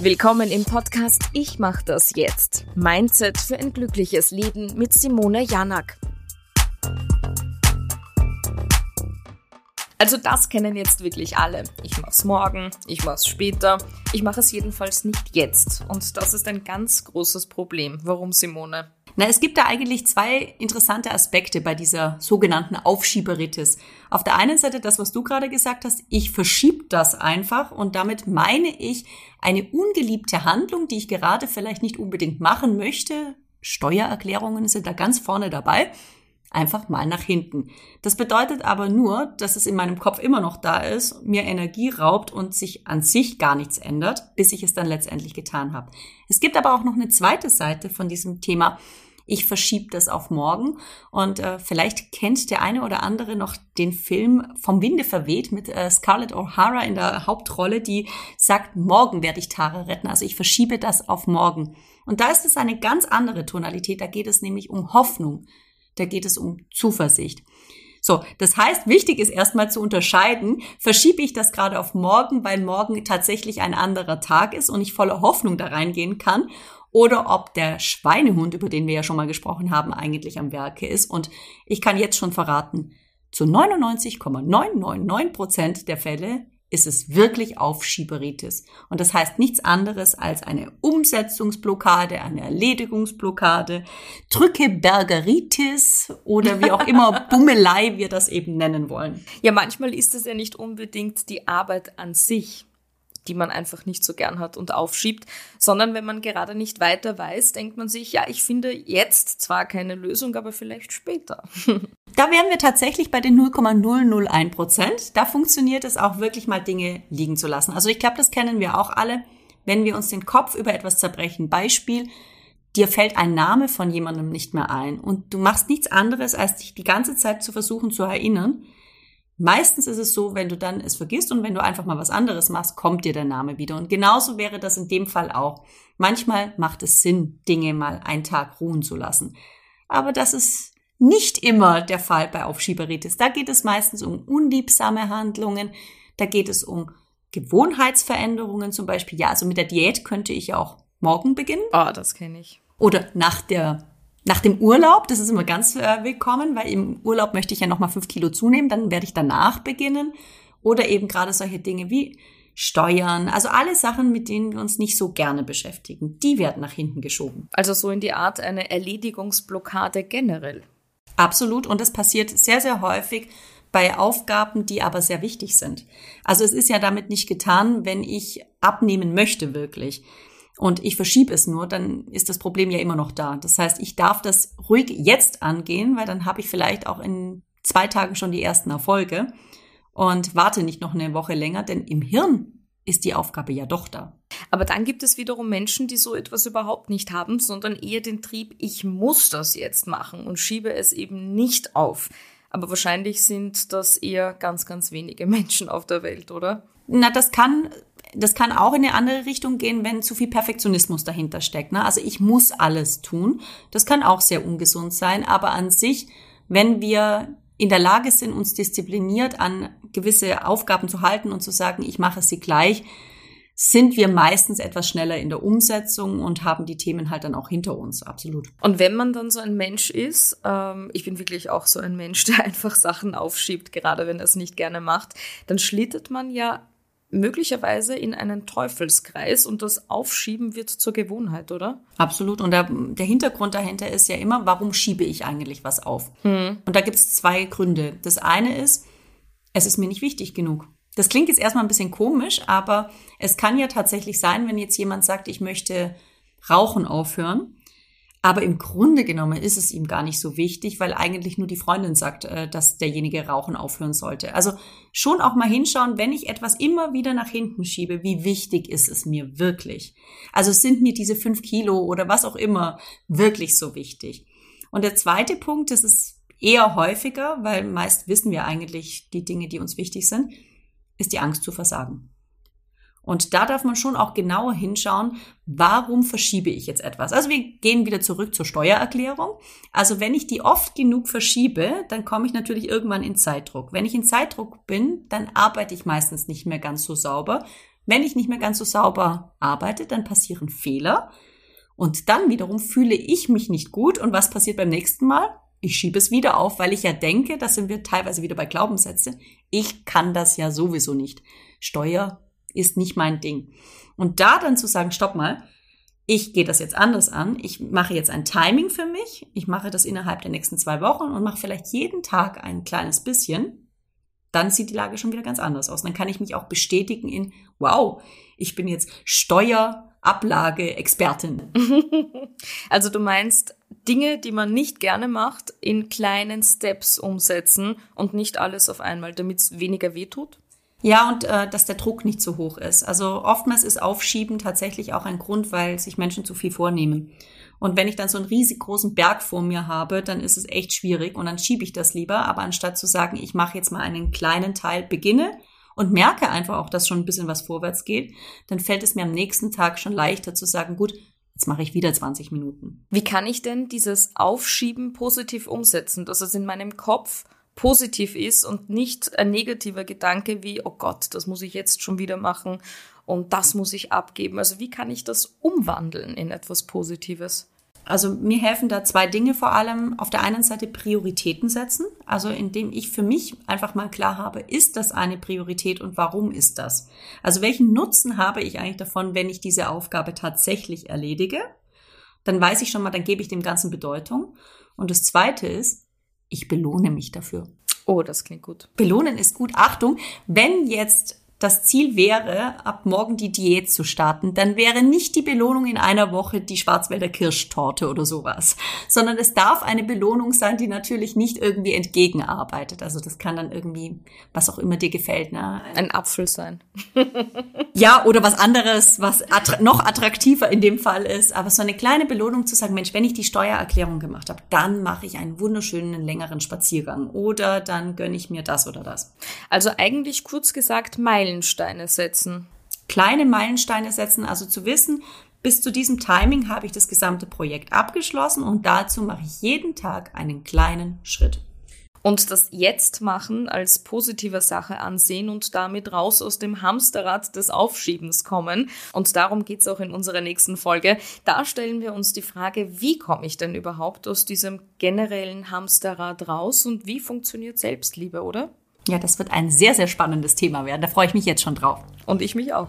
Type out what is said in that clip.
Willkommen im Podcast Ich mach das jetzt. Mindset für ein glückliches Leben mit Simone Janak. Also das kennen jetzt wirklich alle. Ich mach's morgen, ich mach's später, ich mache es jedenfalls nicht jetzt. Und das ist ein ganz großes Problem. Warum, Simone? Na, es gibt da eigentlich zwei interessante Aspekte bei dieser sogenannten Aufschieberitis. Auf der einen Seite das, was du gerade gesagt hast, ich verschieb das einfach und damit meine ich eine ungeliebte Handlung, die ich gerade vielleicht nicht unbedingt machen möchte. Steuererklärungen sind da ganz vorne dabei einfach mal nach hinten. Das bedeutet aber nur, dass es in meinem Kopf immer noch da ist, mir Energie raubt und sich an sich gar nichts ändert, bis ich es dann letztendlich getan habe. Es gibt aber auch noch eine zweite Seite von diesem Thema. Ich verschiebe das auf morgen. Und äh, vielleicht kennt der eine oder andere noch den Film Vom Winde verweht mit äh, Scarlett O'Hara in der Hauptrolle, die sagt, morgen werde ich Tara retten. Also ich verschiebe das auf morgen. Und da ist es eine ganz andere Tonalität. Da geht es nämlich um Hoffnung da geht es um Zuversicht. So, das heißt, wichtig ist erstmal zu unterscheiden, verschiebe ich das gerade auf morgen, weil morgen tatsächlich ein anderer Tag ist und ich voller Hoffnung da reingehen kann, oder ob der Schweinehund, über den wir ja schon mal gesprochen haben, eigentlich am Werke ist. Und ich kann jetzt schon verraten, zu 99,999 Prozent der Fälle ist es wirklich Aufschieberitis. Und das heißt nichts anderes als eine Umsetzungsblockade, eine Erledigungsblockade, Drückebergeritis oder wie auch immer Bummelei wir das eben nennen wollen. Ja, manchmal ist es ja nicht unbedingt die Arbeit an sich, die man einfach nicht so gern hat und aufschiebt, sondern wenn man gerade nicht weiter weiß, denkt man sich, ja, ich finde jetzt zwar keine Lösung, aber vielleicht später. Da wären wir tatsächlich bei den 0,001 Prozent. Da funktioniert es auch wirklich mal Dinge liegen zu lassen. Also ich glaube, das kennen wir auch alle. Wenn wir uns den Kopf über etwas zerbrechen, Beispiel, dir fällt ein Name von jemandem nicht mehr ein und du machst nichts anderes, als dich die ganze Zeit zu versuchen zu erinnern, Meistens ist es so, wenn du dann es vergisst und wenn du einfach mal was anderes machst, kommt dir der Name wieder. Und genauso wäre das in dem Fall auch. Manchmal macht es Sinn, Dinge mal einen Tag ruhen zu lassen. Aber das ist nicht immer der Fall bei Aufschieberitis. Da geht es meistens um unliebsame Handlungen. Da geht es um Gewohnheitsveränderungen zum Beispiel. Ja, also mit der Diät könnte ich auch morgen beginnen. Ah, oh, das kenne ich. Oder nach der nach dem Urlaub, das ist immer ganz äh, willkommen, weil im Urlaub möchte ich ja nochmal fünf Kilo zunehmen, dann werde ich danach beginnen. Oder eben gerade solche Dinge wie Steuern, also alle Sachen, mit denen wir uns nicht so gerne beschäftigen, die werden nach hinten geschoben. Also so in die Art eine Erledigungsblockade generell. Absolut. Und das passiert sehr, sehr häufig bei Aufgaben, die aber sehr wichtig sind. Also es ist ja damit nicht getan, wenn ich abnehmen möchte wirklich und ich verschiebe es nur, dann ist das Problem ja immer noch da. Das heißt, ich darf das ruhig jetzt angehen, weil dann habe ich vielleicht auch in zwei Tagen schon die ersten Erfolge und warte nicht noch eine Woche länger, denn im Hirn ist die Aufgabe ja doch da. Aber dann gibt es wiederum Menschen, die so etwas überhaupt nicht haben, sondern eher den Trieb, ich muss das jetzt machen und schiebe es eben nicht auf. Aber wahrscheinlich sind das eher ganz, ganz wenige Menschen auf der Welt, oder? Na, das kann das kann auch in eine andere Richtung gehen, wenn zu viel Perfektionismus dahinter steckt. Ne? Also ich muss alles tun. Das kann auch sehr ungesund sein. Aber an sich, wenn wir in der Lage sind, uns diszipliniert an gewisse Aufgaben zu halten und zu sagen, ich mache sie gleich, sind wir meistens etwas schneller in der Umsetzung und haben die Themen halt dann auch hinter uns, absolut. Und wenn man dann so ein Mensch ist, ähm, ich bin wirklich auch so ein Mensch, der einfach Sachen aufschiebt, gerade wenn er es nicht gerne macht, dann schlittert man ja möglicherweise in einen Teufelskreis und das Aufschieben wird zur Gewohnheit, oder? Absolut. Und der, der Hintergrund dahinter ist ja immer, warum schiebe ich eigentlich was auf? Hm. Und da gibt es zwei Gründe. Das eine ist, es ist mir nicht wichtig genug. Das klingt jetzt erstmal ein bisschen komisch, aber es kann ja tatsächlich sein, wenn jetzt jemand sagt, ich möchte Rauchen aufhören, aber im Grunde genommen ist es ihm gar nicht so wichtig, weil eigentlich nur die Freundin sagt, äh, dass derjenige Rauchen aufhören sollte. Also schon auch mal hinschauen, wenn ich etwas immer wieder nach hinten schiebe, wie wichtig ist es mir wirklich? Also sind mir diese fünf Kilo oder was auch immer wirklich so wichtig? Und der zweite Punkt, das ist eher häufiger, weil meist wissen wir eigentlich die Dinge, die uns wichtig sind, ist die Angst zu versagen. Und da darf man schon auch genauer hinschauen, warum verschiebe ich jetzt etwas. Also wir gehen wieder zurück zur Steuererklärung. Also wenn ich die oft genug verschiebe, dann komme ich natürlich irgendwann in Zeitdruck. Wenn ich in Zeitdruck bin, dann arbeite ich meistens nicht mehr ganz so sauber, Wenn ich nicht mehr ganz so sauber arbeite, dann passieren Fehler. Und dann wiederum fühle ich mich nicht gut. Und was passiert beim nächsten Mal? Ich schiebe es wieder auf, weil ich ja denke, da sind wir teilweise wieder bei Glaubenssätze. Ich kann das ja sowieso nicht. Steuer ist nicht mein Ding. Und da dann zu sagen, stopp mal, ich gehe das jetzt anders an. Ich mache jetzt ein Timing für mich. Ich mache das innerhalb der nächsten zwei Wochen und mache vielleicht jeden Tag ein kleines bisschen. Dann sieht die Lage schon wieder ganz anders aus. dann kann ich mich auch bestätigen in, wow, ich bin jetzt Steuerablage-Expertin. Also du meinst, Dinge, die man nicht gerne macht, in kleinen Steps umsetzen und nicht alles auf einmal, damit es weniger wehtut? Ja, und äh, dass der Druck nicht so hoch ist. Also oftmals ist Aufschieben tatsächlich auch ein Grund, weil sich Menschen zu viel vornehmen. Und wenn ich dann so einen riesig großen Berg vor mir habe, dann ist es echt schwierig und dann schiebe ich das lieber. Aber anstatt zu sagen, ich mache jetzt mal einen kleinen Teil, beginne und merke einfach auch, dass schon ein bisschen was vorwärts geht, dann fällt es mir am nächsten Tag schon leichter zu sagen, gut, jetzt mache ich wieder 20 Minuten. Wie kann ich denn dieses Aufschieben positiv umsetzen, dass es in meinem Kopf positiv ist und nicht ein negativer Gedanke wie, oh Gott, das muss ich jetzt schon wieder machen und das muss ich abgeben. Also wie kann ich das umwandeln in etwas Positives? Also mir helfen da zwei Dinge vor allem. Auf der einen Seite Prioritäten setzen, also indem ich für mich einfach mal klar habe, ist das eine Priorität und warum ist das? Also welchen Nutzen habe ich eigentlich davon, wenn ich diese Aufgabe tatsächlich erledige? Dann weiß ich schon mal, dann gebe ich dem Ganzen Bedeutung. Und das Zweite ist, ich belohne mich dafür. Oh, das klingt gut. Belohnen ist gut. Achtung, wenn jetzt das Ziel wäre, ab morgen die Diät zu starten, dann wäre nicht die Belohnung in einer Woche die Schwarzwälder Kirschtorte oder sowas, sondern es darf eine Belohnung sein, die natürlich nicht irgendwie entgegenarbeitet. Also das kann dann irgendwie, was auch immer dir gefällt, ne? Ein Apfel sein. ja, oder was anderes, was attra noch attraktiver in dem Fall ist. Aber so eine kleine Belohnung zu sagen, Mensch, wenn ich die Steuererklärung gemacht habe, dann mache ich einen wunderschönen längeren Spaziergang oder dann gönne ich mir das oder das. Also eigentlich kurz gesagt, Meilen Meilensteine setzen. Kleine Meilensteine setzen, also zu wissen, bis zu diesem Timing habe ich das gesamte Projekt abgeschlossen und dazu mache ich jeden Tag einen kleinen Schritt. Und das Jetzt machen als positive Sache ansehen und damit raus aus dem Hamsterrad des Aufschiebens kommen. Und darum geht es auch in unserer nächsten Folge. Da stellen wir uns die Frage, wie komme ich denn überhaupt aus diesem generellen Hamsterrad raus und wie funktioniert Selbstliebe, oder? Ja, das wird ein sehr, sehr spannendes Thema werden. Da freue ich mich jetzt schon drauf. Und ich mich auch.